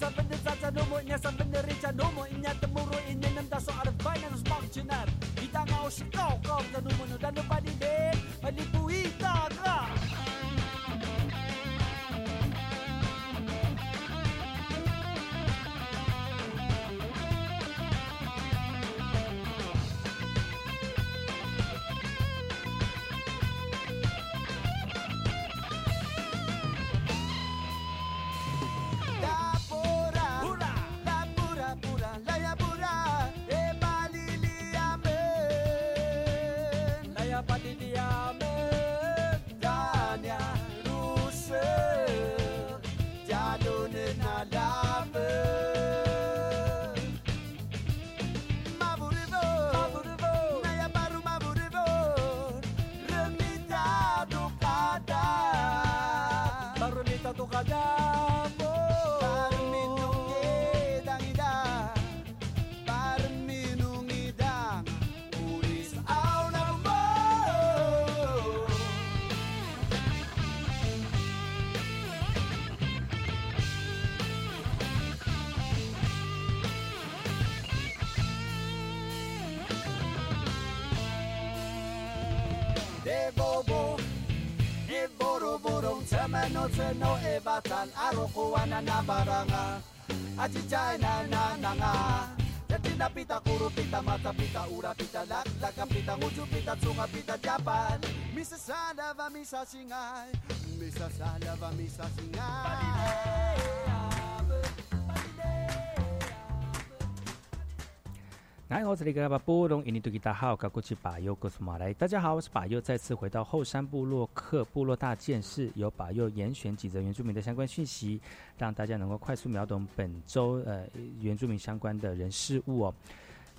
Sa bende sa sa domo nya sa Achichay na na na. Nga Yatina pita kuru pita mata pita ura pita lak laka pita nguju pita tsunga pita japan. Misa salava misa singay Misa salava misa singay 来，我，这里个巴波隆印尼多吉大号，高过去巴佑，哥斯马来。大家好，我是巴佑，再次回到后山部落客部落大件事，由巴佑严选几则原住民的相关讯息，让大家能够快速秒懂本周呃原住民相关的人事物哦。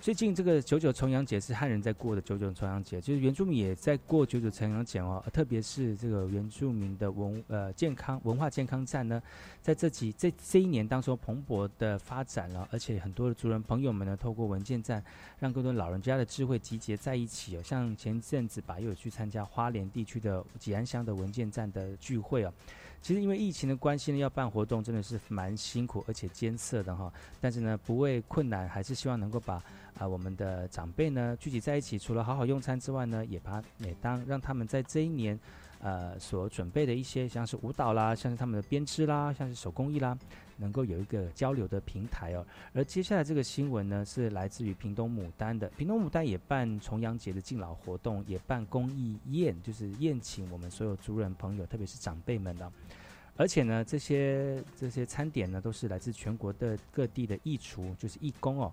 最近这个九九重阳节是汉人在过的九九重阳节，就是原住民也在过九九重阳节哦。特别是这个原住民的文呃健康文化健康站呢，在这几这这一年当中蓬勃的发展了，而且很多的族人朋友们呢，透过文件站，让更多老人家的智慧集结在一起哦。像前阵子吧，又有去参加花莲地区的吉安乡的文件站的聚会哦。其实因为疫情的关系呢，要办活动真的是蛮辛苦而且艰涩的哈。但是呢，不畏困难，还是希望能够把啊、我们的长辈呢聚集在一起，除了好好用餐之外呢，也把每当让他们在这一年呃所准备的一些像是舞蹈啦，像是他们的编织啦，像是手工艺啦，能够有一个交流的平台哦。而接下来这个新闻呢，是来自于屏东牡丹的，屏东牡丹也办重阳节的敬老活动，也办公益宴，就是宴请我们所有族人朋友，特别是长辈们的。而且呢，这些这些餐点呢，都是来自全国的各地的义厨，就是义工哦，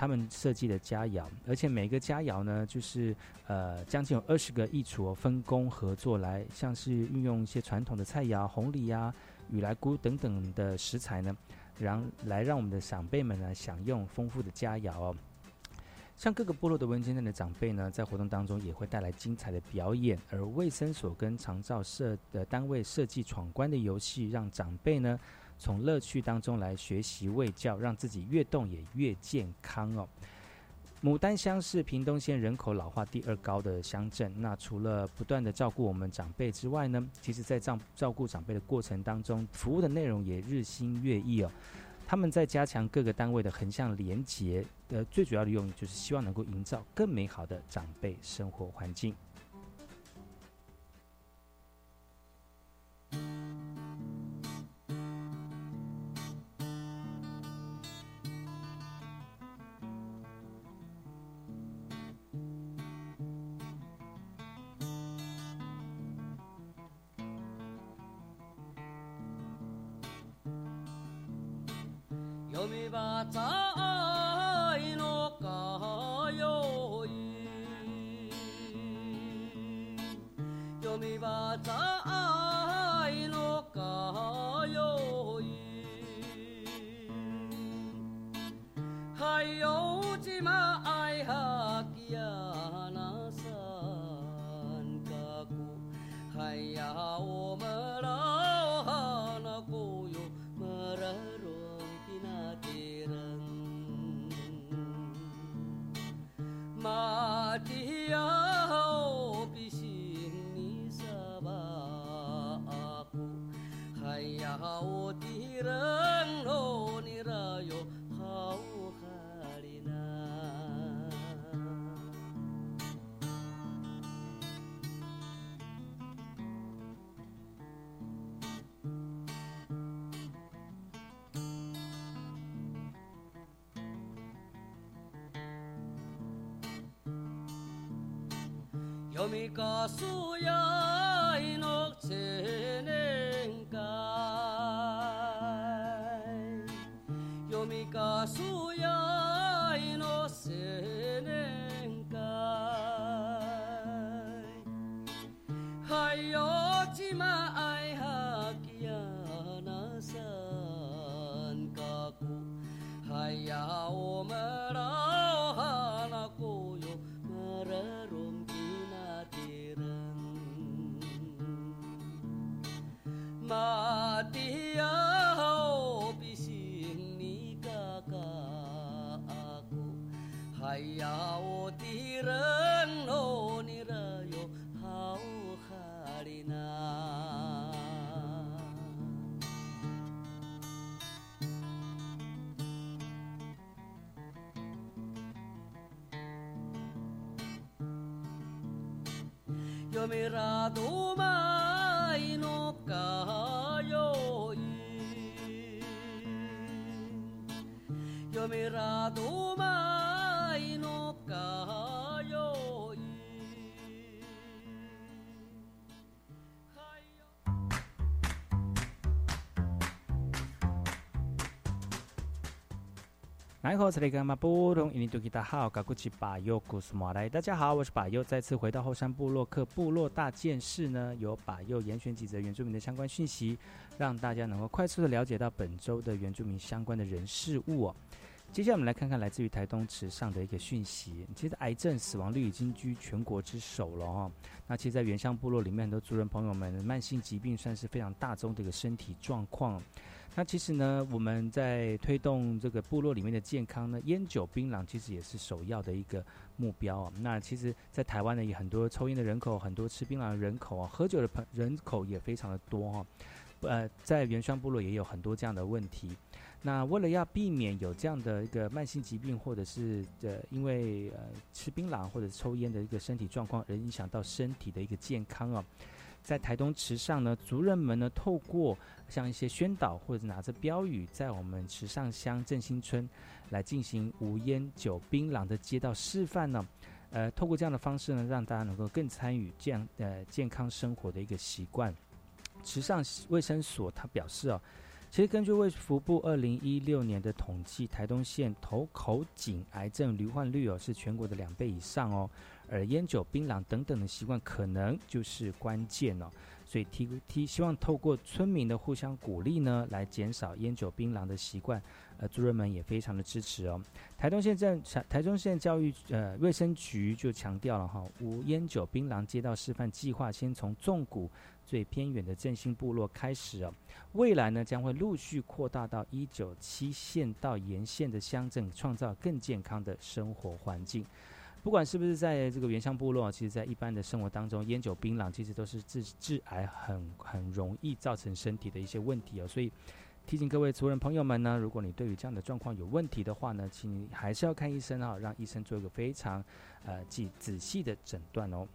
他们设计的佳肴，而且每个佳肴呢，就是呃将近有二十个艺厨、分工合作来，像是运用一些传统的菜肴、红梨呀、雨来菇等等的食材呢，让来让我们的长辈们呢享用丰富的佳肴哦。像各个部落的文件站的长辈呢，在活动当中也会带来精彩的表演，而卫生所跟长照社的单位设计闯关的游戏，让长辈呢从乐趣当中来学习喂教，让自己越动也越健康哦。牡丹乡是屏东县人口老化第二高的乡镇。那除了不断的照顾我们长辈之外呢，其实在照照顾长辈的过程当中，服务的内容也日新月异哦。他们在加强各个单位的横向连结，呃，最主要的用意就是希望能够营造更美好的长辈生活环境。有米告诉呀， mirar. 大家好，我是巴尤，再次回到后山部落克部落大件事呢，由巴尤严选几则原住民的相关讯息，让大家能够快速的了解到本周的原住民相关的人事物哦。接下来我们来看看来自于台东池上的一个讯息。其实癌症死亡率已经居全国之首了哦。那其实，在原乡部落里面，很多族人朋友们，慢性疾病算是非常大宗的一个身体状况。那其实呢，我们在推动这个部落里面的健康呢，烟酒槟榔其实也是首要的一个目标啊。那其实，在台湾呢，有很多抽烟的人口，很多吃槟榔的人口啊，喝酒的朋人口也非常的多哈、呃，在原乡部落也有很多这样的问题。那为了要避免有这样的一个慢性疾病，或者是呃因为呃吃槟榔或者抽烟的一个身体状况而影响到身体的一个健康啊，在台东池上呢，族人们呢透过像一些宣导或者拿着标语，在我们池上乡振兴村来进行无烟酒槟榔的街道示范呢。呃，透过这样的方式呢，让大家能够更参与这样呃健康生活的一个习惯。池上卫生所他表示哦，其实根据卫福部二零一六年的统计，台东县头口颈癌症罹患率哦是全国的两倍以上哦，而烟酒槟榔等等的习惯可能就是关键哦。所以提提希望透过村民的互相鼓励呢，来减少烟酒槟榔的习惯。呃，族人们也非常的支持哦。台东县政台中县教育呃卫生局就强调了哈，无烟酒槟榔街道示范计划，先从纵谷最偏远的振兴部落开始哦。未来呢，将会陆续扩大到一九七县到沿线的乡镇，创造更健康的生活环境。不管是不是在这个原乡部落，其实在一般的生活当中，烟酒槟榔其实都是致致癌很很容易造成身体的一些问题哦。所以提醒各位族人朋友们呢，如果你对于这样的状况有问题的话呢，请你还是要看医生哈，让医生做一个非常呃仔仔细的诊断哦。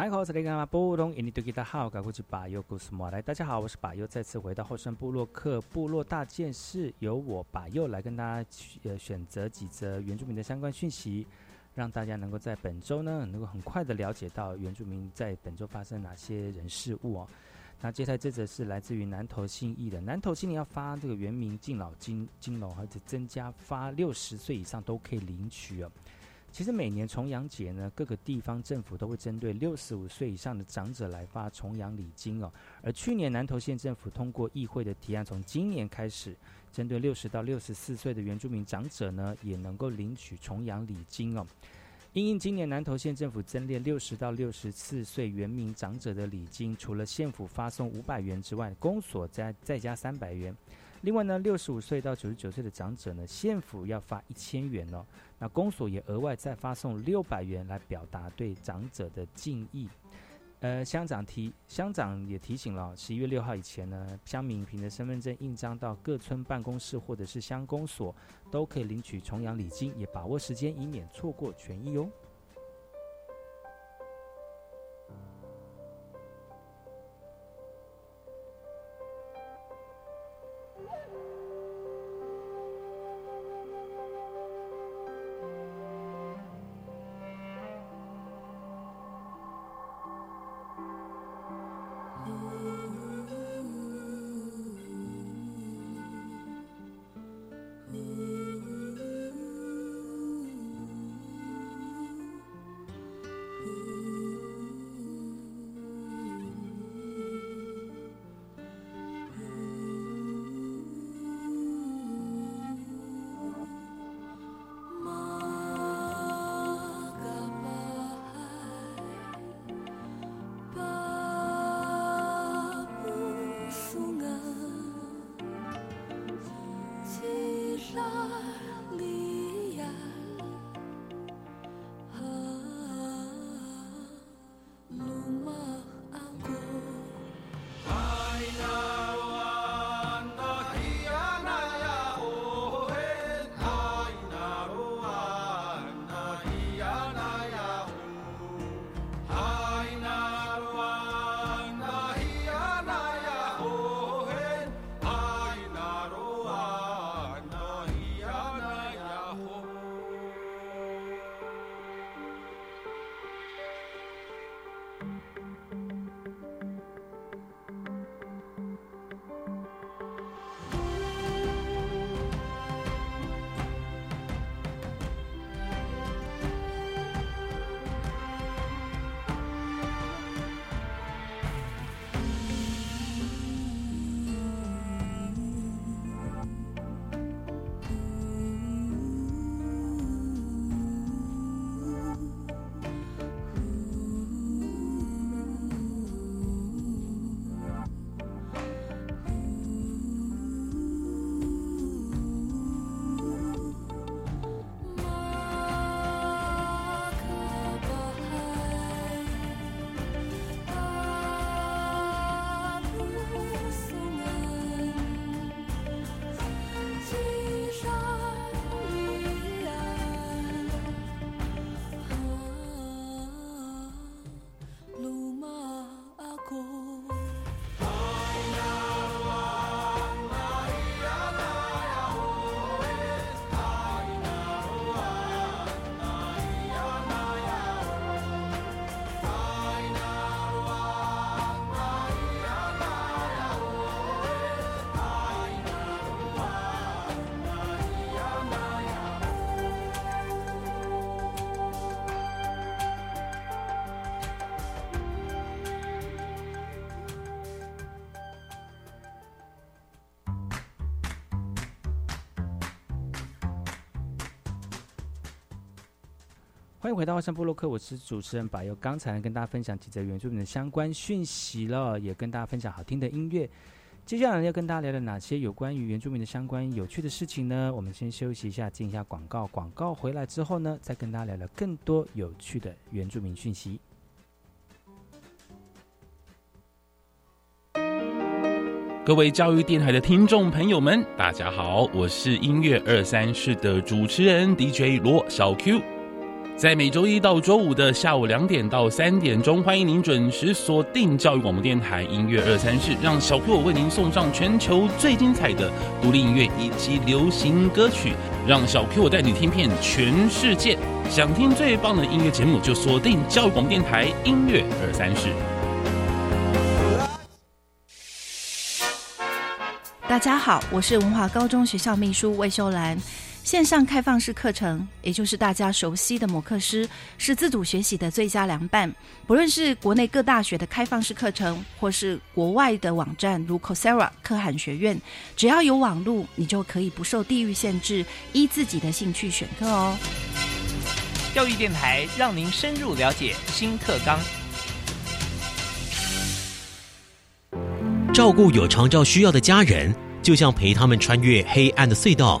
大家好，我是雷干马布隆，印尼多吉达好，赶过去把右故事莫来。大家好，我是把右，再次回到后山部落克部落大件事，由我把右来跟大家呃选择几则原住民的相关讯息，让大家能够在本周呢能够很快的了解到原住民在本周发生哪些人事物哦。那接下来这则是来自于南投信义的，南投信义要发这个原民敬老金金龙，而且增加发六十岁以上都可以领取哦。其实每年重阳节呢，各个地方政府都会针对六十五岁以上的长者来发重阳礼金哦。而去年南投县政府通过议会的提案，从今年开始，针对六十到六十四岁的原住民长者呢，也能够领取重阳礼金哦。因应今年南投县政府增列六十到六十四岁原民长者的礼金，除了县府发送五百元之外，公所再再加三百元。另外呢，六十五岁到九十九岁的长者呢，县府要发一千元哦。那公所也额外再发送六百元来表达对长者的敬意。呃，乡长提乡长也提醒了，十一月六号以前呢，乡民凭着身份证印章到各村办公室或者是乡公所，都可以领取重阳礼金，也把握时间，以免错过权益哦。欢迎回到外山部落克，我是主持人柏佑。刚才跟大家分享几则原住民的相关讯息了，也跟大家分享好听的音乐。接下来要跟大家聊聊哪些有关于原住民的相关有趣的事情呢？我们先休息一下，进一下广告。广告回来之后呢，再跟大家聊聊更多有趣的原住民讯息。各位教育电台的听众朋友们，大家好，我是音乐二三室的主持人 DJ 罗小 Q。在每周一到周五的下午两点到三点钟，欢迎您准时锁定教育广播电台音乐二三事，让小 Q 为您送上全球最精彩的独立音乐以及流行歌曲，让小 Q 带你听遍全世界。想听最棒的音乐节目，就锁定教育广播电台音乐二三事。大家好，我是文华高中学校秘书魏秀兰。线上开放式课程，也就是大家熟悉的摩课师，是自主学习的最佳良伴。不论是国内各大学的开放式课程，或是国外的网站如 Coursera、可汗学院，只要有网路，你就可以不受地域限制，依自己的兴趣选课哦。教育电台让您深入了解新课纲，照顾有长照需要的家人，就像陪他们穿越黑暗的隧道。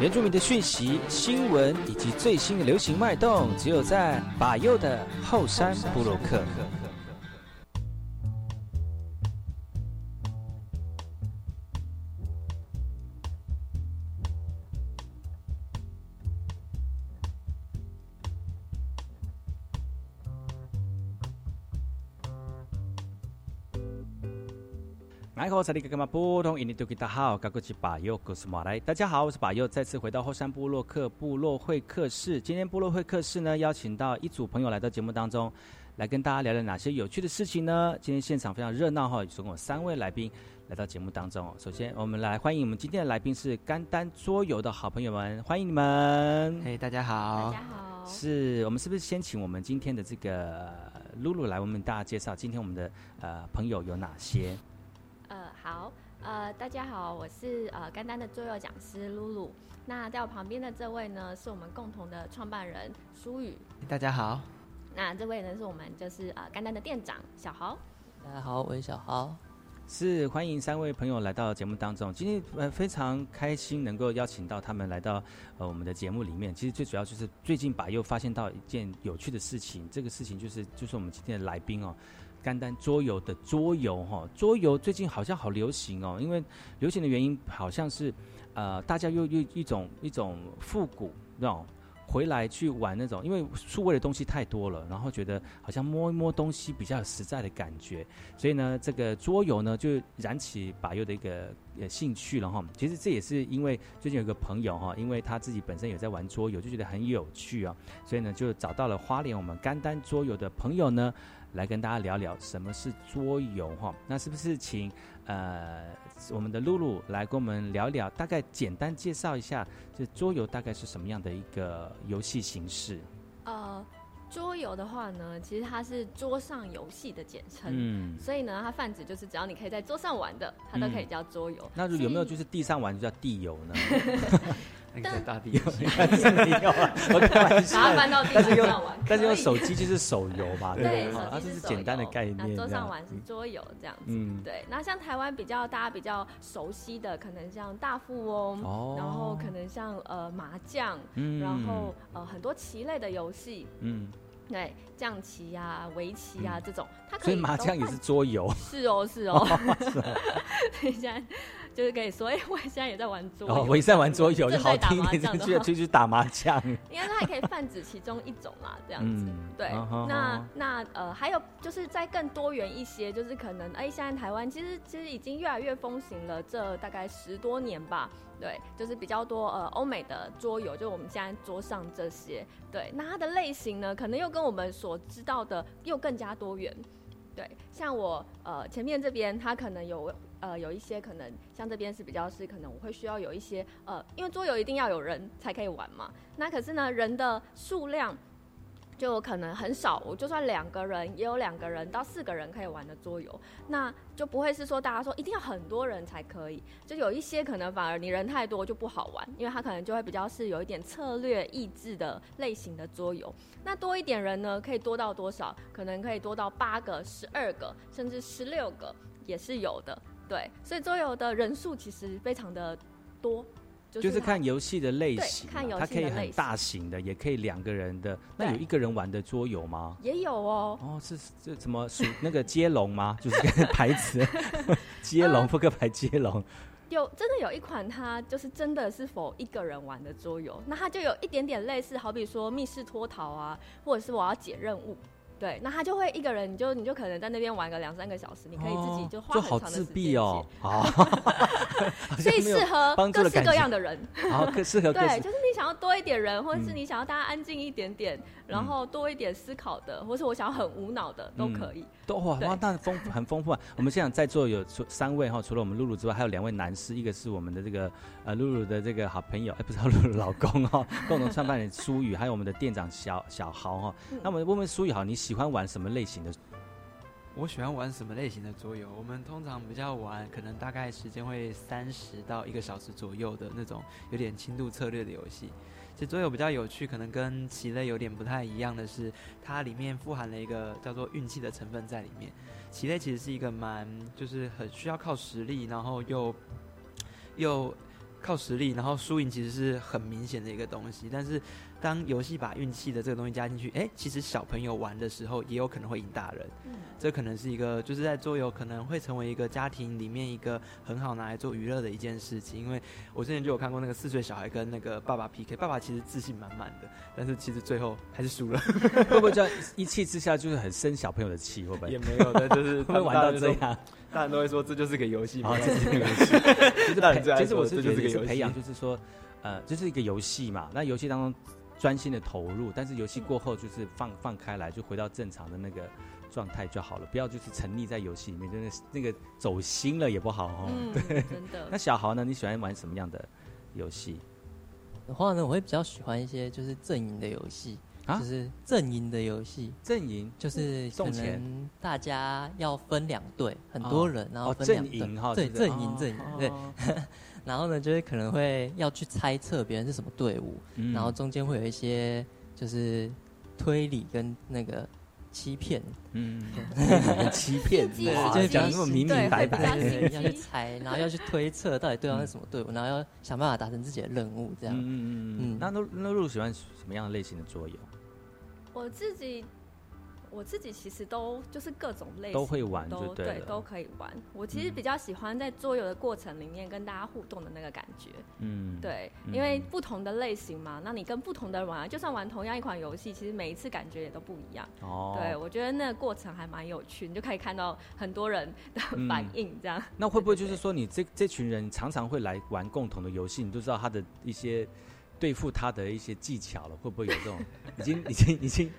原住民的讯息、新闻以及最新的流行脉动，只有在把右的后山部落克。大家好，我是巴佑，再次回到后山部落客部落会客室。今天部落会客室呢，邀请到一组朋友来到节目当中，来跟大家聊聊哪些有趣的事情呢？今天现场非常热闹哈，总共有三位来宾来到节目当中。首先，我们来欢迎我们今天的来宾是甘丹桌游的好朋友们，欢迎你们。嘿，大家好。大家好。是我们是不是先请我们今天的这个露露来为我们大家介绍今天我们的呃朋友有哪些？好，呃，大家好，我是呃甘丹的桌游讲师露露。那在我旁边的这位呢，是我们共同的创办人舒宇。大家好。那这位呢，是我们就是呃甘丹的店长小豪。大家好，我是小豪。是欢迎三位朋友来到节目当中。今天呃非常开心能够邀请到他们来到呃我们的节目里面。其实最主要就是最近把又发现到一件有趣的事情，这个事情就是就是我们今天的来宾哦。干单桌游的桌游哈，桌游最近好像好流行哦，因为流行的原因好像是，呃，大家又又一种一种复古那种回来去玩那种，因为数位的东西太多了，然后觉得好像摸一摸东西比较有实在的感觉，所以呢，这个桌游呢就燃起把佑的一个呃兴趣了哈。其实这也是因为最近有个朋友哈，因为他自己本身有在玩桌游，就觉得很有趣啊，所以呢就找到了花莲我们干单桌游的朋友呢。来跟大家聊聊什么是桌游哈，那是不是请呃我们的露露来跟我们聊聊，大概简单介绍一下，这桌游大概是什么样的一个游戏形式？呃，桌游的话呢，其实它是桌上游戏的简称，嗯，所以呢，它泛指就是只要你可以在桌上玩的，它都可以叫桌游。那有没有 就是地上玩就叫地游呢？在大地上，没有啊，我开玩笑。把它搬到地上玩，但是用手机就是手游嘛，对，它是简单的概念。桌上玩是桌游这样子，嗯，对。那像台湾比较大家比较熟悉的，可能像大富翁，然后可能像呃麻将，然后呃很多棋类的游戏，嗯。对，象棋呀、围棋呀这种，它可以麻将也是桌游。是哦，是哦。等一下，就是可以说，哎，我现在也在玩桌游，我也在玩桌游，就好听一点，就去去打麻将。应该说还可以泛指其中一种啦，这样子。对，那那呃，还有就是再更多元一些，就是可能哎，现在台湾其实其实已经越来越风行了，这大概十多年吧。对，就是比较多呃欧美的桌游，就我们现在桌上这些。对，那它的类型呢，可能又跟我们所知道的又更加多元。对，像我呃前面这边，它可能有呃有一些可能，像这边是比较是可能我会需要有一些呃，因为桌游一定要有人才可以玩嘛。那可是呢，人的数量。就可能很少，我就算两个人也有两个人到四个人可以玩的桌游，那就不会是说大家说一定要很多人才可以，就有一些可能反而你人太多就不好玩，因为它可能就会比较是有一点策略意志的类型的桌游。那多一点人呢，可以多到多少？可能可以多到八个、十二个，甚至十六个也是有的。对，所以桌游的人数其实非常的多。就是看游戏的类型，它可以很大型的，也可以两个人的。那有一个人玩的桌游吗？也有哦。哦，是这什么属那个接龙吗？就是牌子 接龙，扑克牌接龙。有真的有一款，它就是真的是否一个人玩的桌游，那它就有一点点类似，好比说密室脱逃啊，或者是我要解任务。对，那他就会一个人，你就你就可能在那边玩个两三个小时，你可以自己就花很长的时间。哦，所以适合各式各样的人。好，适合对，就是你想要多一点人，或者是你想要大家安静一点点，然后多一点思考的，或是我想要很无脑的都可以。都哇哇，那丰很丰富啊！我们现场在座有三位哈，除了我们露露之外，还有两位男士，一个是我们的这个呃露露的这个好朋友，哎，不是 露露老公哈，共同创办人苏宇，还有我们的店长小小豪哈。那我们问问苏宇好，你喜欢玩什么类型的？我喜欢玩什么类型的桌游？我们通常比较玩，可能大概时间会三十到一个小时左右的那种，有点轻度策略的游戏。其实桌游比较有趣，可能跟棋类有点不太一样的是，它里面富含了一个叫做运气的成分在里面。棋类其实是一个蛮，就是很需要靠实力，然后又又靠实力，然后输赢其实是很明显的一个东西，但是。当游戏把运气的这个东西加进去，哎，其实小朋友玩的时候也有可能会赢大人。嗯，这可能是一个就是在桌游可能会成为一个家庭里面一个很好拿来做娱乐的一件事情。因为我之前就有看过那个四岁小孩跟那个爸爸 PK，爸爸其实自信满满的，但是其实最后还是输了。会不会这样一气之下就是很生小朋友的气？会不会？也没有的，就是 会玩到这样，大人都会说这就是个游戏嘛，这是个游戏。其实其实我是觉得是培养，就是说，呃，这是一个游戏嘛。那游戏当中。专心的投入，但是游戏过后就是放放开来，就回到正常的那个状态就好了。不要就是沉溺在游戏里面，真的那个走心了也不好哦。对，真的。那小豪呢？你喜欢玩什么样的游戏？的话呢，我会比较喜欢一些就是阵营的游戏，就是阵营的游戏。阵营？就是可能大家要分两队，很多人，然后分两队，对，阵营阵营对。然后呢，就是可能会要去猜测别人是什么队伍，然后中间会有一些就是推理跟那个欺骗，嗯，欺骗，对，就是讲那么明明白白，要去猜，然后要去推测到底对方是什么队伍，然后要想办法达成自己的任务，这样。嗯嗯嗯。那那那露喜欢什么样的类型的桌游？我自己。我自己其实都就是各种类型都会玩，都对，都可以玩。我其实比较喜欢在桌游的过程里面跟大家互动的那个感觉。嗯，对，因为不同的类型嘛，那你跟不同的人玩，就算玩同样一款游戏，其实每一次感觉也都不一样。哦，对，我觉得那个过程还蛮有趣，你就可以看到很多人的反应，这样。那会不会就是说，你这这群人常常会来玩共同的游戏，你都知道他的一些对付他的一些技巧了？会不会有这种已经已经已经？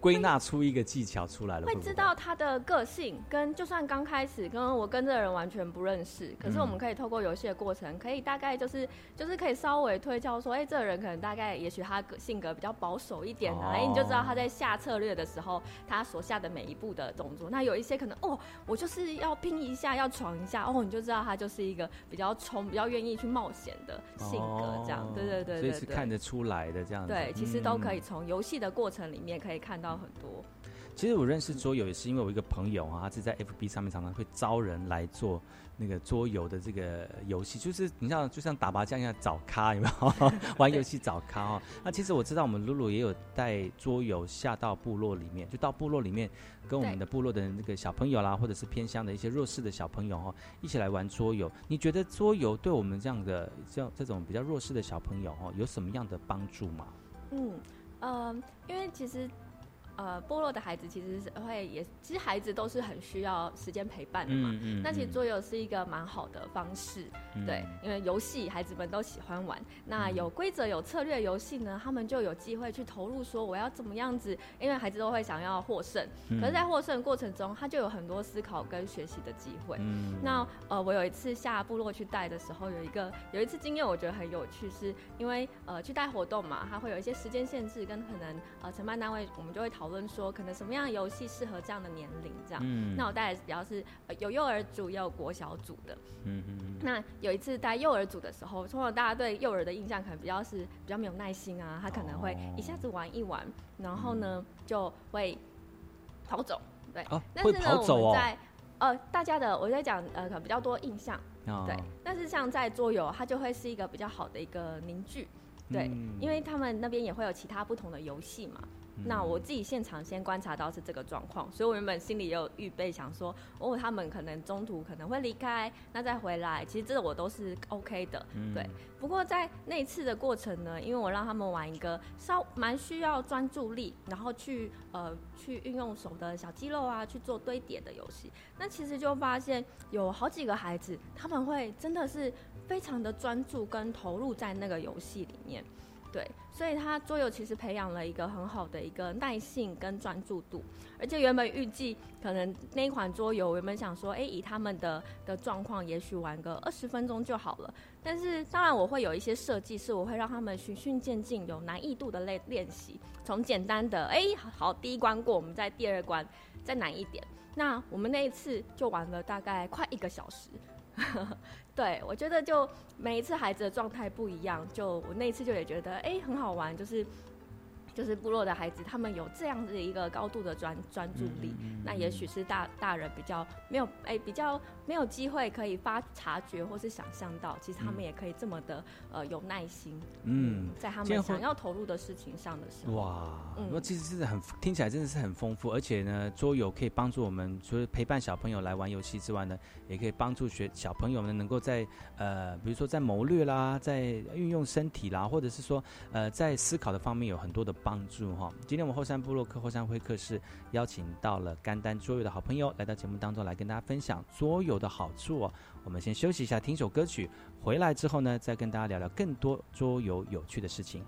归纳出一个技巧出来了，会知道他的个性，跟就算刚开始跟我跟这个人完全不认识，可是我们可以透过游戏的过程，可以大概就是就是可以稍微推敲说，哎，这个人可能大概也许他性格比较保守一点啊，哎，你就知道他在下策略的时候，他所下的每一步的动作。那有一些可能哦，我就是要拼一下，要闯一下，哦，你就知道他就是一个比较冲、比较愿意去冒险的性格，这样，对对对对，所以是看得出来的这样。对，其实都可以从游戏的过程里面可以看到。很多，其实我认识桌游也是因为我一个朋友啊，他是在 FB 上面常常会招人来做那个桌游的这个游戏，就是你像就像打麻将一样找咖，有没有？玩游戏找咖哦。那其实我知道我们露露也有带桌游下到部落里面，就到部落里面跟我们的部落的那个小朋友啦，或者是偏乡的一些弱势的小朋友哦，一起来玩桌游。你觉得桌游对我们这样的像这种比较弱势的小朋友哦，有什么样的帮助吗？嗯，呃，因为其实。呃，部落的孩子其实是会也，其实孩子都是很需要时间陪伴的嘛。嗯那其实桌游是一个蛮好的方式，对，因为游戏孩子们都喜欢玩。那有规则、有策略游戏呢，他们就有机会去投入，说我要怎么样子，因为孩子都会想要获胜。可是，在获胜的过程中，他就有很多思考跟学习的机会。那呃，我有一次下部落去带的时候，有一个有一次经验，我觉得很有趣，是因为呃去带活动嘛，它会有一些时间限制，跟可能呃承办单位，我们就会讨。论说可能什么样的游戏适合这样的年龄，这样。嗯。那我带比较是有幼儿组也有国小组的。嗯嗯。那有一次带幼儿组的时候，通常大家对幼儿的印象可能比较是比较没有耐心啊，他可能会一下子玩一玩，然后呢就会跑走。对。哦。会跑走哦。在呃大家的我在讲呃可能比较多印象。哦。对。但是像在桌游，它就会是一个比较好的一个凝聚。对。因为他们那边也会有其他不同的游戏嘛。那我自己现场先观察到是这个状况，所以我原本心里也有预备，想说哦，他们可能中途可能会离开，那再回来，其实这个我都是 OK 的，对。不过在那次的过程呢，因为我让他们玩一个稍蛮需要专注力，然后去呃去运用手的小肌肉啊去做堆叠的游戏，那其实就发现有好几个孩子他们会真的是非常的专注跟投入在那个游戏里面。对，所以他桌游其实培养了一个很好的一个耐性跟专注度，而且原本预计可能那一款桌游原本想说，哎，以他们的的状况，也许玩个二十分钟就好了。但是当然我会有一些设计，是我会让他们循序渐进，有难易度的练练习，从简单的，哎，好，第一关过，我们在第二关再难一点。那我们那一次就玩了大概快一个小时。对，我觉得就每一次孩子的状态不一样，就我那一次就也觉得哎很好玩，就是。就是部落的孩子，他们有这样子一个高度的专专注力，那也许是大大人比较没有哎，比较没有机会可以发察觉或是想象到，其实他们也可以这么的呃有耐心。嗯，在他们想要投入的事情上的时候，哇，那其实是很听起来真的是很丰富，而且呢，桌游可以帮助我们除了陪伴小朋友来玩游戏之外呢，也可以帮助学小朋友们能够在呃，比如说在谋略啦，在运用身体啦，或者是说呃，在思考的方面有很多的。帮助哈，今天我们后山部落客后山会客室邀请到了甘丹桌游的好朋友来到节目当中来跟大家分享桌游的好处哦。我们先休息一下，听首歌曲，回来之后呢，再跟大家聊聊更多桌游有趣的事情。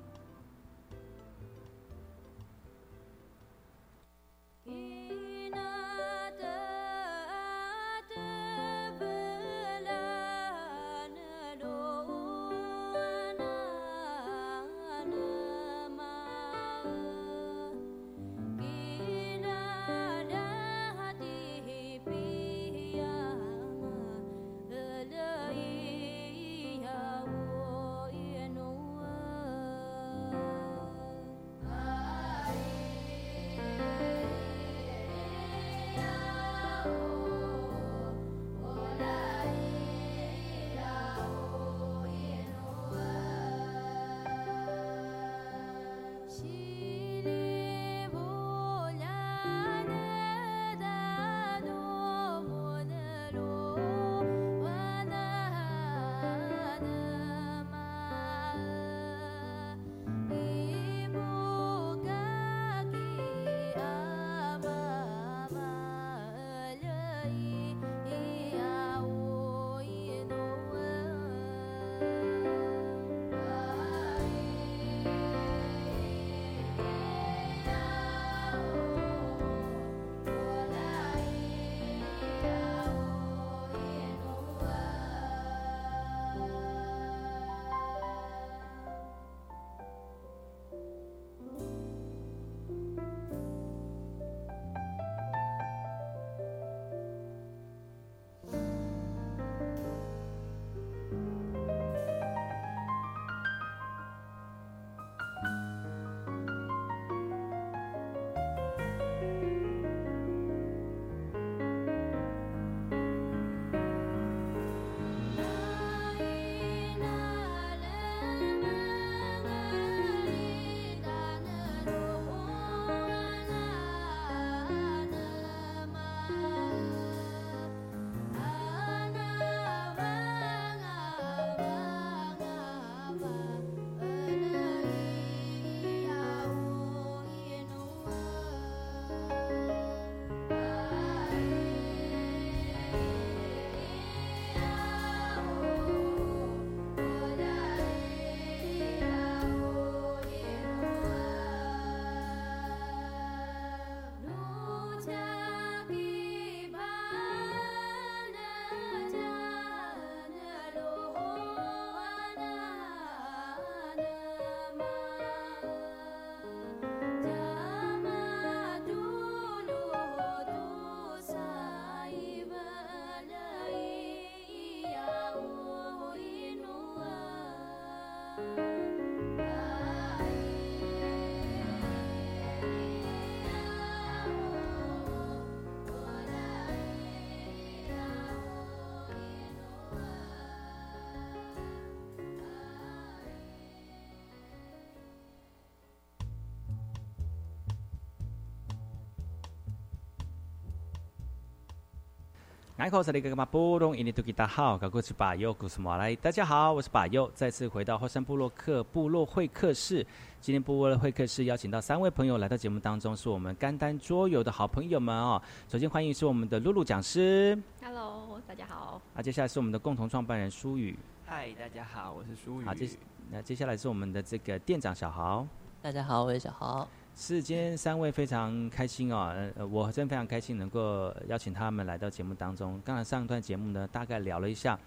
大好，搞过去把右故事马来。大家好，我是把右，再次回到后山部落客部落会客室。今天部落的会客室邀请到三位朋友来到节目当中，是我们甘丹桌游的好朋友们哦。首先欢迎是我们的露露讲师，Hello，大家好。啊，接下来是我们的共同创办人舒宇，嗨，大家好，我是舒宇。好，接那接下来是我们的这个店长小豪，大家好，我是小豪。是今天三位非常开心哦，呃，我真非常开心能够邀请他们来到节目当中。刚才上一段节目呢，大概聊了一下，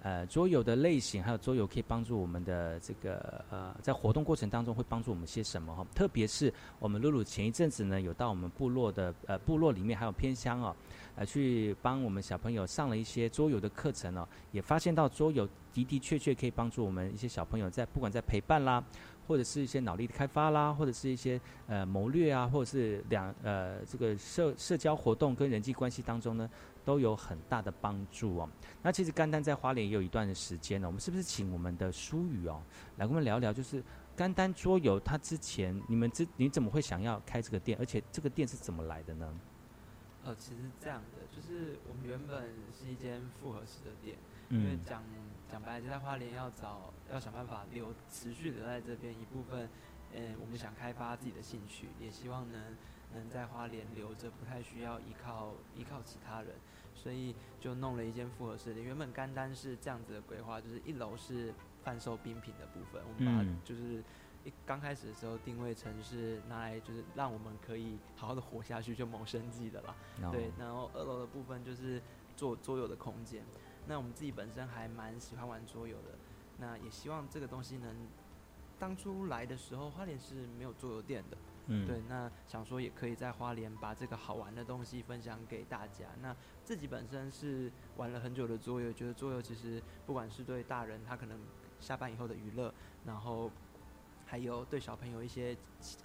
呃，桌游的类型，还有桌游可以帮助我们的这个呃，在活动过程当中会帮助我们些什么哈？特别是我们露露前一阵子呢，有到我们部落的呃部落里面，还有偏乡哦，呃，去帮我们小朋友上了一些桌游的课程哦，也发现到桌游的的确确可以帮助我们一些小朋友在不管在陪伴啦。或者是一些脑力的开发啦，或者是一些呃谋略啊，或者是两呃这个社社交活动跟人际关系当中呢，都有很大的帮助哦。那其实甘丹在花莲也有一段的时间了，我们是不是请我们的舒宇哦来跟我们聊聊？就是甘丹桌游，它之前你们之你怎么会想要开这个店？而且这个店是怎么来的呢？呃，其实这样的，就是我们原本是一间复合式的店，因为讲。讲白了，就在花莲要找，要想办法留持续留在这边一部分。嗯，我们想开发自己的兴趣，也希望能能在花莲留着，不太需要依靠依靠其他人，所以就弄了一间复合式的。原本干单是这样子的规划，就是一楼是贩售冰品的部分，我们把就是一刚开始的时候定位成是拿来就是让我们可以好好的活下去，就谋生计的啦。对，然后二楼的部分就是做桌游的空间。那我们自己本身还蛮喜欢玩桌游的，那也希望这个东西能，当初来的时候花莲是没有桌游店的，嗯，对，那想说也可以在花莲把这个好玩的东西分享给大家。那自己本身是玩了很久的桌游，觉得桌游其实不管是对大人他可能下班以后的娱乐，然后还有对小朋友一些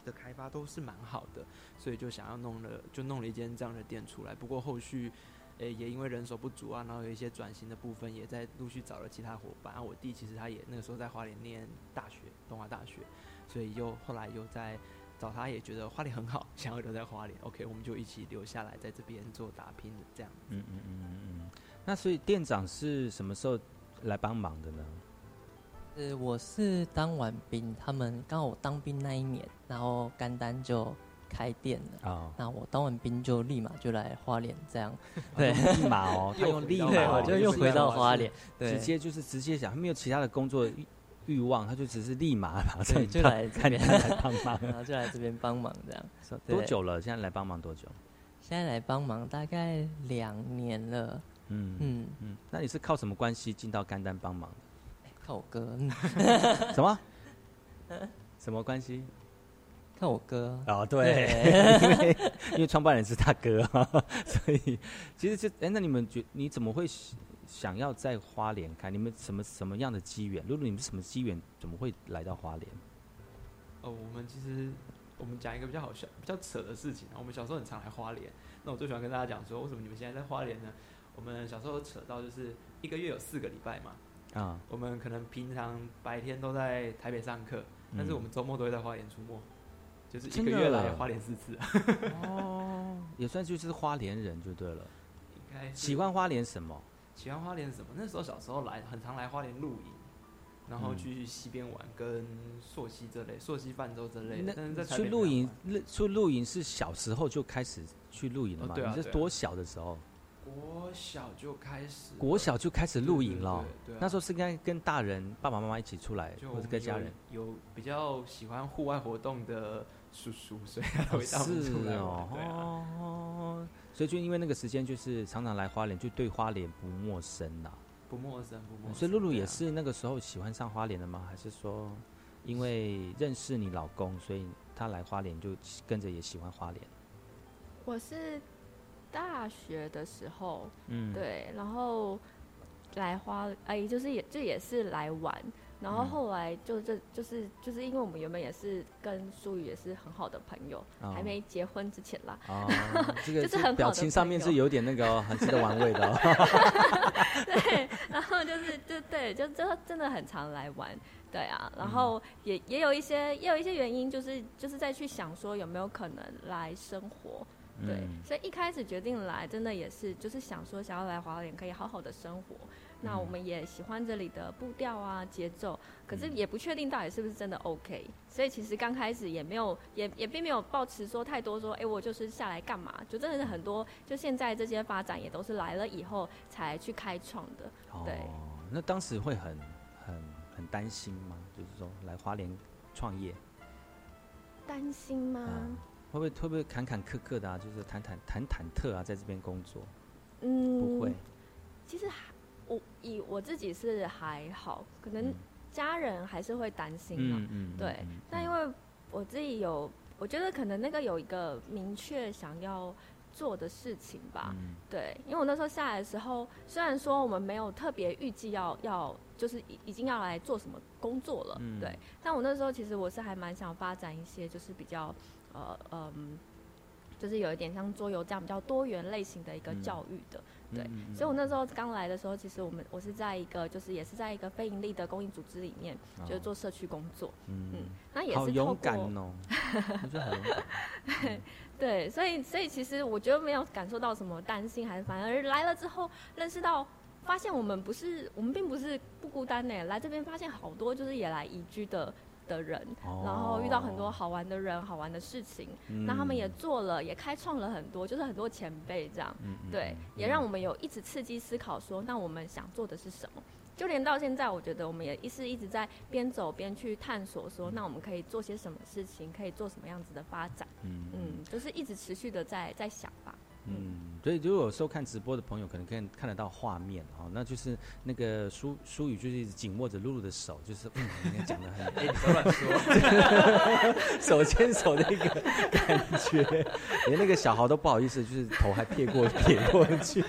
的开发都是蛮好的，所以就想要弄了就弄了一间这样的店出来。不过后续。诶，也因为人手不足啊，然后有一些转型的部分，也在陆续找了其他伙伴。啊，我弟其实他也那个时候在花莲念大学，东华大学，所以又后来又在找他，也觉得花莲很好，想要留在花莲。OK，我们就一起留下来，在这边做打拼的这样。嗯嗯嗯嗯嗯。那所以店长是什么时候来帮忙的呢？呃，我是当完兵，他们刚好我当兵那一年，然后甘丹就。开店了啊！那我当完兵就立马就来花莲，这样对，立马哦，他用立马，就又回到花莲，直接就是直接想，他没有其他的工作欲望，他就只是立马马上就来看店 帮忙，然后就来这边帮忙这样。多久了？现在来帮忙多久？现在来帮忙大概两年了。嗯嗯嗯，那你是靠什么关系进到甘丹帮忙的？靠我哥。什么？什么关系？看我哥哦，对，因为因为创办人是他哥，所以其实就哎，那你们觉你怎么会想要在花莲开？你们什么什么样的机缘？如果你们什么机缘，怎么会来到花莲？哦，我们其实我们讲一个比较好笑、比较扯的事情啊。我们小时候很常来花莲，那我最喜欢跟大家讲说，为什么你们现在在花莲呢？我们小时候扯到就是一个月有四个礼拜嘛，啊，我们可能平常白天都在台北上课，但是我们周末都会在花莲出没。就是一个月来花莲四次，哦，也算就是花莲人就对了。应该喜欢花莲什么？喜欢花莲什么？那时候小时候来，很常来花莲露营，然后去溪边玩，跟溯溪这类、溯溪泛舟这类。那去露营，去露营是小时候就开始去露营了吗？对啊，是多小的时候？国小就开始，国小就开始露营了。那时候是应该跟大人、爸爸妈妈一起出来，或者跟家人。有比较喜欢户外活动的。叔叔，所以会到处来哦，所以就因为那个时间，就是常常来花莲，就对花莲不陌生呐。不陌生，不陌生。所以露露也是那个时候喜欢上花莲的吗？还是说，因为认识你老公，所以他来花莲就跟着也喜欢花莲？我是大学的时候，嗯，对，然后来花，哎，就是也这也是来玩。然后后来就这就是就是因为我们原本也是跟舒宇也是很好的朋友，还没结婚之前啦。哦，这个就是很表情上面是有点那个很值得玩味的。对，然后就是就对，就就真的很常来玩，对啊。然后也也有一些也有一些原因，就是就是在去想说有没有可能来生活，对，所以一开始决定来，真的也是就是想说想要来华联可以好好的生活。那我们也喜欢这里的步调啊节奏，可是也不确定到底是不是真的 OK。所以其实刚开始也没有也也并没有抱持说太多说，哎，我就是下来干嘛？就真的是很多，就现在这些发展也都是来了以后才去开创的。对，那当时会很很很担心吗？就是说来华联创业。担心吗？会不会会不会坎坎坷坷的啊？就是忐忐忐忐忑啊，在这边工作？嗯，不会。其实还我以我自己是还好，可能家人还是会担心嘛。嗯嗯。对，但因为我自己有，我觉得可能那个有一个明确想要做的事情吧。嗯。对，因为我那时候下来的时候，虽然说我们没有特别预计要要。就是已已经要来做什么工作了，对。但我那时候其实我是还蛮想发展一些，就是比较呃嗯，就是有一点像桌游这样比较多元类型的一个教育的，对。所以我那时候刚来的时候，其实我们我是在一个就是也是在一个非盈利的公益组织里面，就是做社区工作，嗯，那也是好勇敢哦，对，所以所以其实我觉得没有感受到什么担心，还是反而来了之后认识到。发现我们不是，我们并不是不孤单呢。来这边发现好多就是也来移居的的人，然后遇到很多好玩的人、好玩的事情。那他们也做了，也开创了很多，就是很多前辈这样。对，也让我们有一直刺激思考，说那我们想做的是什么？就连到现在，我觉得我们也一是一直在边走边去探索，说那我们可以做些什么事情，可以做什么样子的发展？嗯，就是一直持续的在在想吧。嗯，所以如果收看直播的朋友，可能可以看得到画面哦，那就是那个舒舒宇就是一直紧握着露露的手，就是 嗯，应该讲的很，哎，别乱说，手牵手的一个感觉，连那个小豪都不好意思，就是头还撇过撇过去，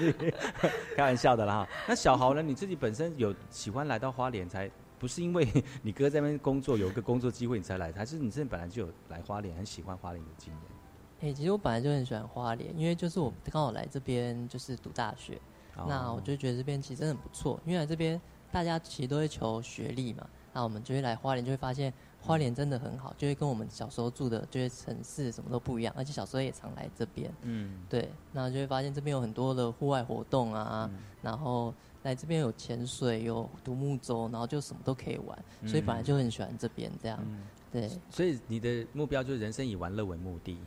开玩笑的啦哈。那小豪呢，你自己本身有喜欢来到花莲，才不是因为你哥在那边工作有一个工作机会你才来，还是你这本来就有来花莲，很喜欢花莲的经验？哎，其实我本来就很喜欢花莲，因为就是我刚好来这边就是读大学，那我就觉得这边其实真的很不错。因为来这边大家其实都会求学历嘛，那我们就会来花莲，就会发现花莲真的很好，就会跟我们小时候住的这些城市什么都不一样。而且小时候也常来这边，嗯，对，那就会发现这边有很多的户外活动啊，然后来这边有潜水，有独木舟，然后就什么都可以玩，所以本来就很喜欢这边这样。对，所以你的目标就是人生以玩乐为目的，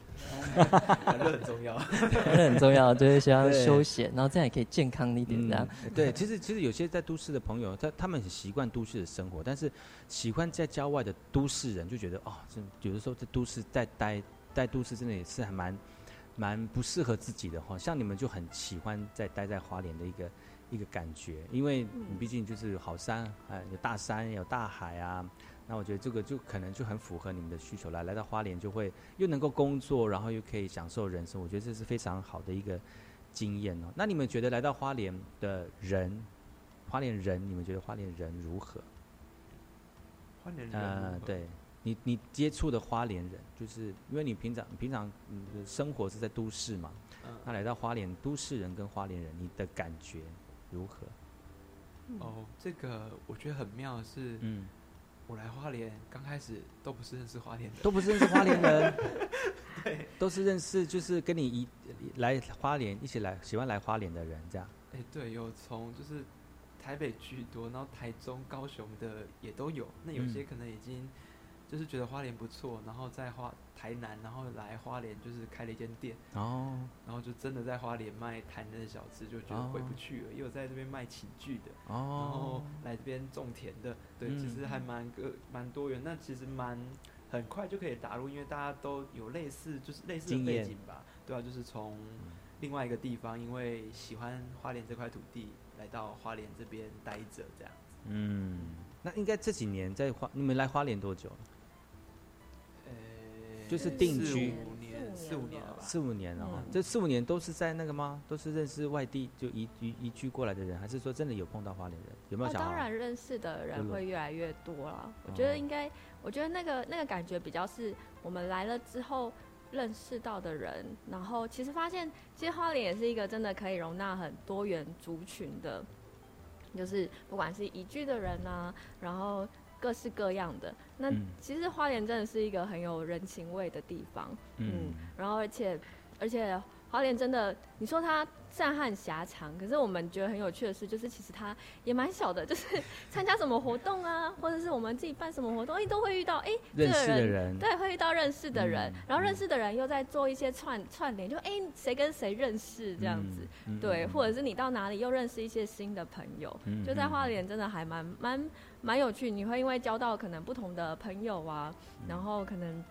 玩乐很重要，玩乐很重要，就是希望休闲，然后这样也可以健康一点这样。对，其实其实有些在都市的朋友，他他们很习惯都市的生活，但是喜欢在郊外的都市人就觉得哦，这有的时候在都市在待在都市真的也是还蛮蛮不适合自己的哈。像你们就很喜欢在待在花莲的一个一个感觉，因为你毕竟就是有好山啊，有大山有大海啊。那我觉得这个就可能就很符合你们的需求来来到花莲就会又能够工作，然后又可以享受人生，我觉得这是非常好的一个经验哦。那你们觉得来到花莲的人，花莲人，你们觉得花莲人如何？花莲人，呃，对你你接触的花莲人，就是因为你平常平常你的生活是在都市嘛，那来到花莲都市人跟花莲人，你的感觉如何？哦，这个我觉得很妙是，嗯。我来花莲，刚开始都不是认识花莲的，都不是认识花莲人，对，都是认识就是跟你一来花莲一起来喜欢来花莲的人这样。哎，对，有从就是台北居多，然后台中、高雄的也都有，那有些可能已经。就是觉得花莲不错，然后在花台南，然后来花莲就是开了一间店，哦，然后就真的在花莲卖台南的小吃，就觉得回不去了。也有在这边卖寝具的，哦，然后来这边种田的，对，其实还蛮个蛮多元。那其实蛮很快就可以打入，因为大家都有类似就是类似的背景吧，对啊，就是从另外一个地方，因为喜欢花莲这块土地，来到花莲这边待着这样子。嗯，那应该这几年在花，你们来花莲多久？就是定居五年，四五年了吧？四五年了，这四五年都是在那个吗？都是认识外地就移移移居过来的人，还是说真的有碰到花莲人？有没有？当然认识的人会越来越多了。我觉得应该，我觉得那个那个感觉比较是我们来了之后认识到的人，然后其实发现，其实花莲也是一个真的可以容纳很多元族群的，就是不管是移居的人啊，然后。各式各样的，那其实花莲真的是一个很有人情味的地方，嗯，然后而且而且花莲真的，你说它战汉狭长，可是我们觉得很有趣的事，就是其实它也蛮小的，就是 参加什么活动啊，或者是我们自己办什么活动，哎，都会遇到哎认识的人，对，会遇到认识的人，然后认识的人又在做一些串串联，就哎谁跟谁认识这样子，对，或者是你到哪里又认识一些新的朋友，就在花莲真的还蛮蛮蛮有趣，你会因为交到可能不同的朋友啊，然后可能。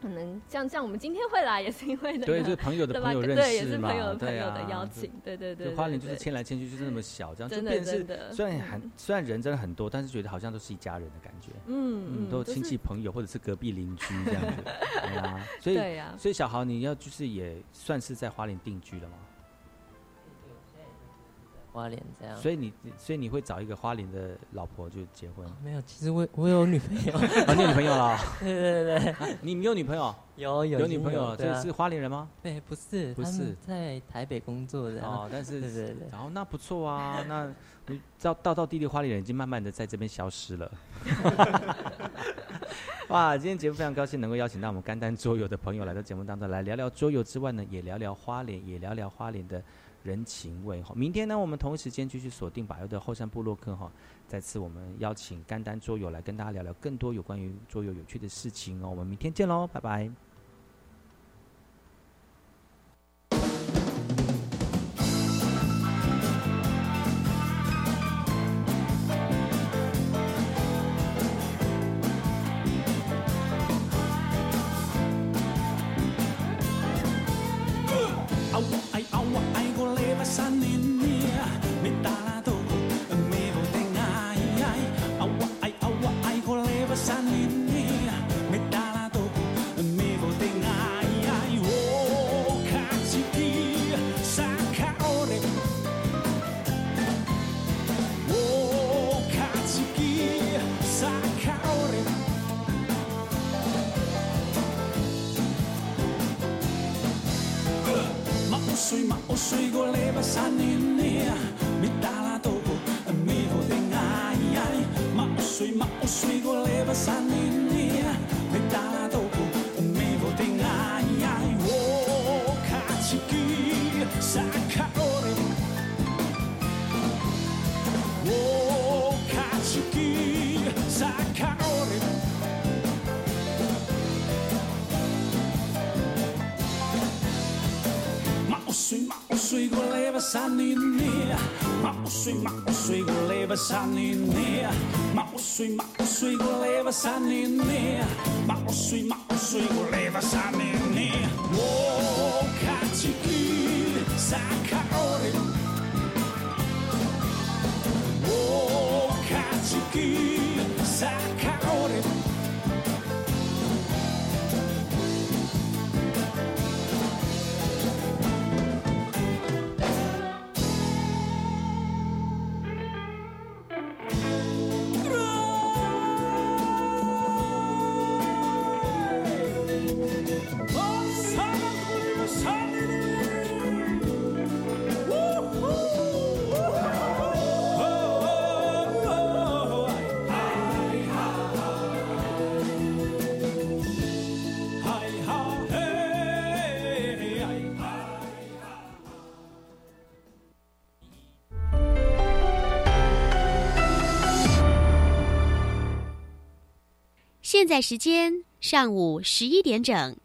可能像像我们今天会来，也是因为那个对，就是朋友的朋友认识嘛，对，也是朋友的朋友的邀请，对对对。花莲就是迁来迁去，就是那么小，这样就变是虽然很虽然人真的很多，但是觉得好像都是一家人的感觉，嗯嗯，都亲戚朋友或者是隔壁邻居这样子，对啊，所以所以小豪你要就是也算是在花莲定居了吗？花莲这样，所以你所以你会找一个花莲的老婆就结婚？没有，其实我我有女朋友，你有女朋友了？对对对，你没有女朋友？有有有女朋友，这是花莲人吗？对，不是不是在台北工作的哦，但是对对对，然后那不错啊，那你到到到地利花莲人已经慢慢的在这边消失了。哇，今天节目非常高兴能够邀请到我们甘丹桌游的朋友来到节目当中来聊聊桌游之外呢，也聊聊花莲，也聊聊花莲的。人情味哈，明天呢，我们同一时间继续锁定百优的后山部落客哈。再次我们邀请甘丹桌友来跟大家聊聊更多有关于桌游有趣的事情哦。我们明天见喽，拜拜。sanine ma osui ma osui goleva sanine ma osui ma osui goleva sanine wo oh, katsiki sakaori oh, wo katsiki sakaori 现在时间上午十一点整。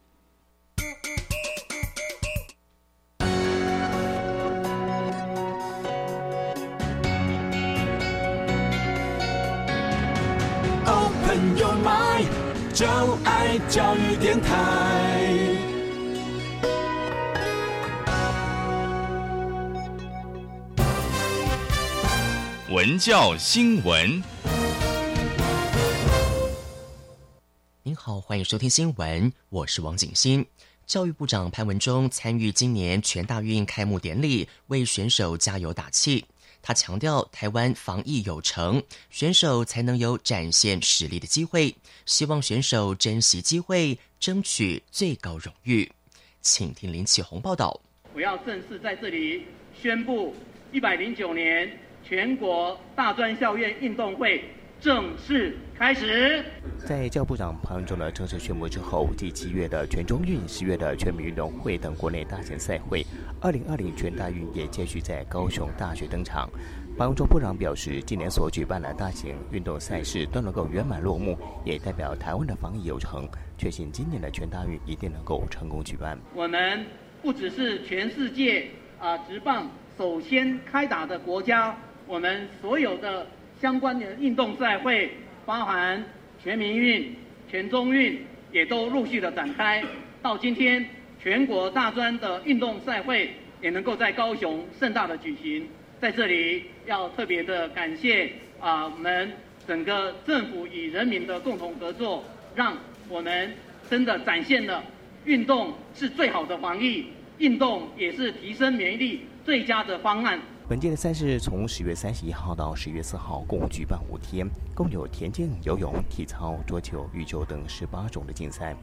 Open your mind，就爱教育电台。文教新闻。好，欢迎收听新闻，我是王景新。教育部长潘文忠参与今年全大运开幕典礼，为选手加油打气。他强调，台湾防疫有成，选手才能有展现实力的机会。希望选手珍惜机会，争取最高荣誉。请听林启宏报道。我要正式在这里宣布，一百零九年全国大专校院运动会。正式开始。在教部长潘文忠的正式宣布之后，继七月的全中运、十月的全民运动会等国内大型赛会，二零二零全大运也继续在高雄大学登场。潘文忠部长表示，今年所举办的大型运动赛事都能够圆满落幕，也代表台湾的防疫有成，确信今年的全大运一定能够成功举办。我们不只是全世界啊直棒首先开打的国家，我们所有的。相关的运动赛会，包含全民运、全中运，也都陆续的展开。到今天，全国大专的运动赛会也能够在高雄盛大的举行。在这里，要特别的感谢啊，我们整个政府与人民的共同合作，让我们真的展现了运动是最好的防疫，运动也是提升免疫力最佳的方案。本届的赛事从十月三十一号到十月四号，共举办五天，共有田径、游泳、体操、桌球、羽球等十八种的竞赛。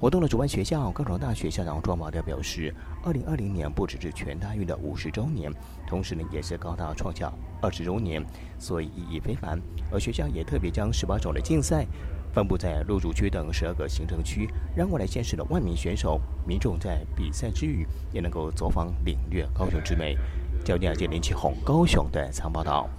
活动的主办学校高雄大学校长庄宝德表示，二零二零年不只是全大运的五十周年，同时呢也是高大创校二十周年，所以意义非凡。而学校也特别将十八种的竞赛分布在陆主区等十二个行政区，让过来县市的万名选手、民众在比赛之余也能够走访领略高雄之美。焦点接连起红，高雄的长报道。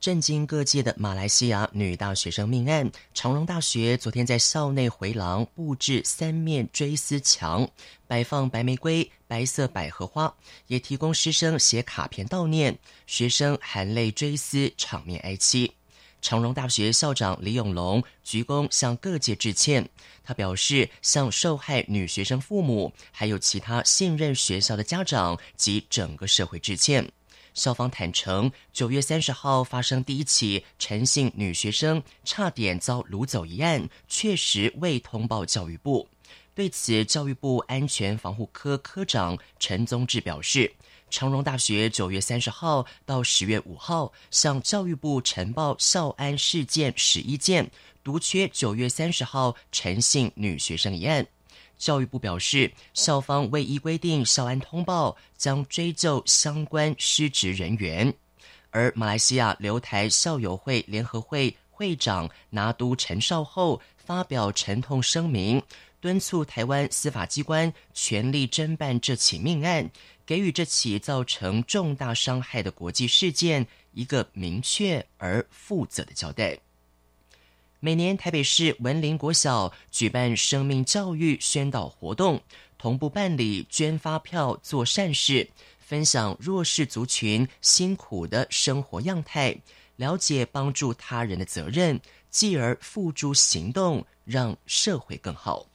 震惊各界的马来西亚女大学生命案，长荣大学昨天在校内回廊布置三面追思墙，摆放白玫瑰、白色百合花，也提供师生写卡片悼念，学生含泪追思，场面哀凄。长荣大学校长李永龙鞠躬向各界致歉。他表示，向受害女学生父母，还有其他信任学校的家长及整个社会致歉。校方坦诚，九月三十号发生第一起陈姓女学生差点遭掳走一案，确实未通报教育部。对此，教育部安全防护科科长陈宗志表示。长荣大学九月三十号到十月五号向教育部呈报校安事件十一件，独缺九月三十号陈姓女学生一案。教育部表示，校方未依规定校安通报，将追究相关失职人员。而马来西亚留台校友会联合会会长拿督陈少后发表沉痛声明，敦促台湾司法机关全力侦办这起命案。给予这起造成重大伤害的国际事件一个明确而负责的交代。每年台北市文林国小举办生命教育宣导活动，同步办理捐发票做善事，分享弱势族群辛苦的生活样态，了解帮助他人的责任，继而付诸行动，让社会更好。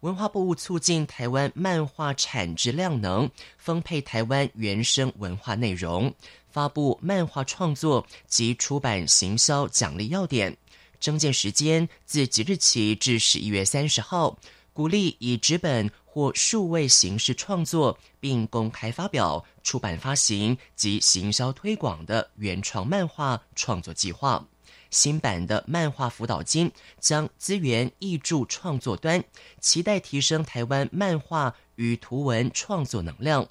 文化部促进台湾漫画产值量能，分配台湾原生文化内容，发布漫画创作及出版行销奖励要点。征件时间自即日起至十一月三十号，鼓励以纸本或数位形式创作，并公开发表、出版发行及行销推广的原创漫画创作计划。新版的漫画辅导金将资源挹注创作端，期待提升台湾漫画与图文创作能量。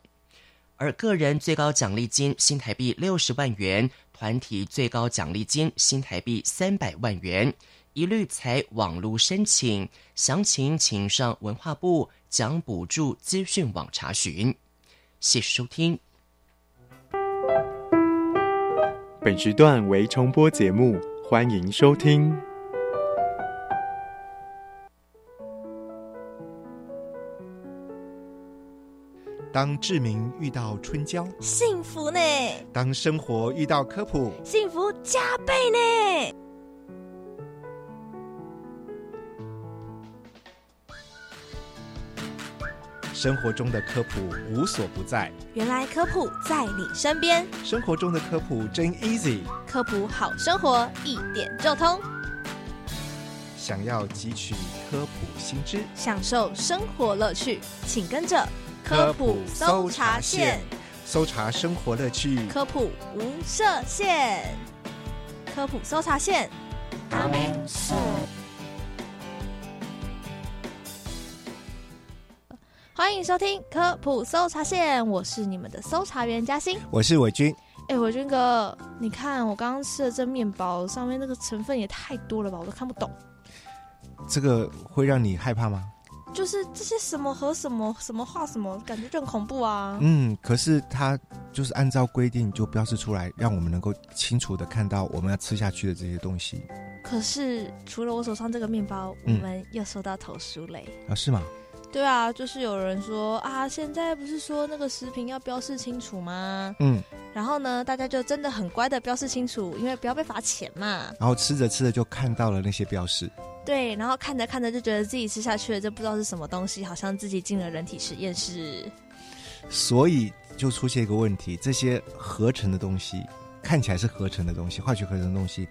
而个人最高奖励金新台币六十万元，团体最高奖励金新台币三百万元，一律采网络申请。详情请上文化部奖补助资讯网查询。谢谢收听。本时段为重播节目。欢迎收听。当志明遇到春娇，幸福呢；当生活遇到科普，幸福加倍呢。生活中的科普无所不在，原来科普在你身边。生活中的科普真 easy，科普好生活一点就通。想要汲取科普新知，享受生活乐趣，请跟着科普搜查线，搜查生活乐趣，科普无设限。科普搜查线，欢迎收听科普搜查线，我是你们的搜查员嘉欣，我是伟军。哎，伟军哥，你看我刚刚吃的这面包上面那个成分也太多了吧，我都看不懂。这个会让你害怕吗？就是这些什么和什么什么画什么，感觉就很恐怖啊。嗯，可是它就是按照规定就标示出来，让我们能够清楚的看到我们要吃下去的这些东西。可是除了我手上这个面包，我们又收到投诉嘞。啊，是吗？对啊，就是有人说啊，现在不是说那个食品要标示清楚吗？嗯。然后呢，大家就真的很乖的标示清楚，因为不要被罚钱嘛。然后吃着吃着就看到了那些标示。对，然后看着看着就觉得自己吃下去了，这不知道是什么东西，好像自己进了人体实验室。所以就出现一个问题：这些合成的东西看起来是合成的东西，化学合成的东西，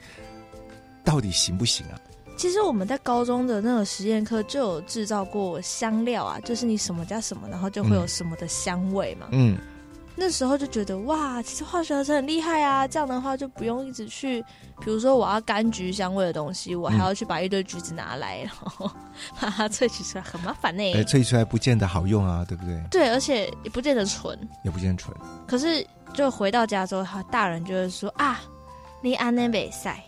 到底行不行啊？其实我们在高中的那个实验课就有制造过香料啊，就是你什么加什么，然后就会有什么的香味嘛。嗯。那时候就觉得哇，其实化学合成很厉害啊！这样的话就不用一直去，比如说我要柑橘香味的东西，我还要去把一堆橘子拿来，然后把它萃取出来，很麻烦呢。哎，萃取出来不见得好用啊，对不对？对，而且也不见得纯，也不见得纯。可是就回到家之后，他大人就会说啊，你安内北塞。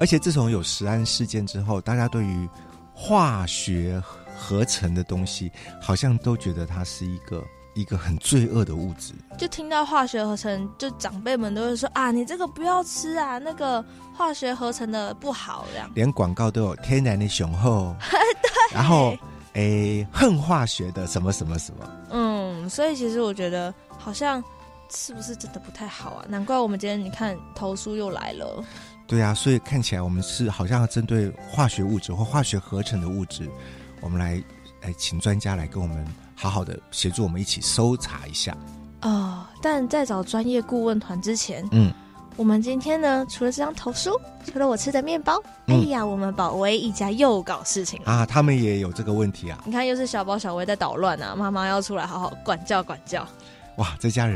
而且自从有食安事件之后，大家对于化学合成的东西，好像都觉得它是一个。一个很罪恶的物质，就听到化学合成，就长辈们都会说啊，你这个不要吃啊，那个化学合成的不好，这样。连广告都有天然的雄厚，对。然后，诶，恨化学的什么什么什么。嗯，所以其实我觉得好像是不是真的不太好啊？难怪我们今天你看投诉又来了。对啊，所以看起来我们是好像要针对化学物质或化学合成的物质，我们来，来请专家来跟我们。好好的协助我们一起搜查一下哦，但在找专业顾问团之前，嗯，我们今天呢，除了这张投书，除了我吃的面包，哎呀，我们宝威一家又搞事情了啊！他们也有这个问题啊！你看，又是小宝小威在捣乱啊！妈妈要出来好好管教管教。哇，这家人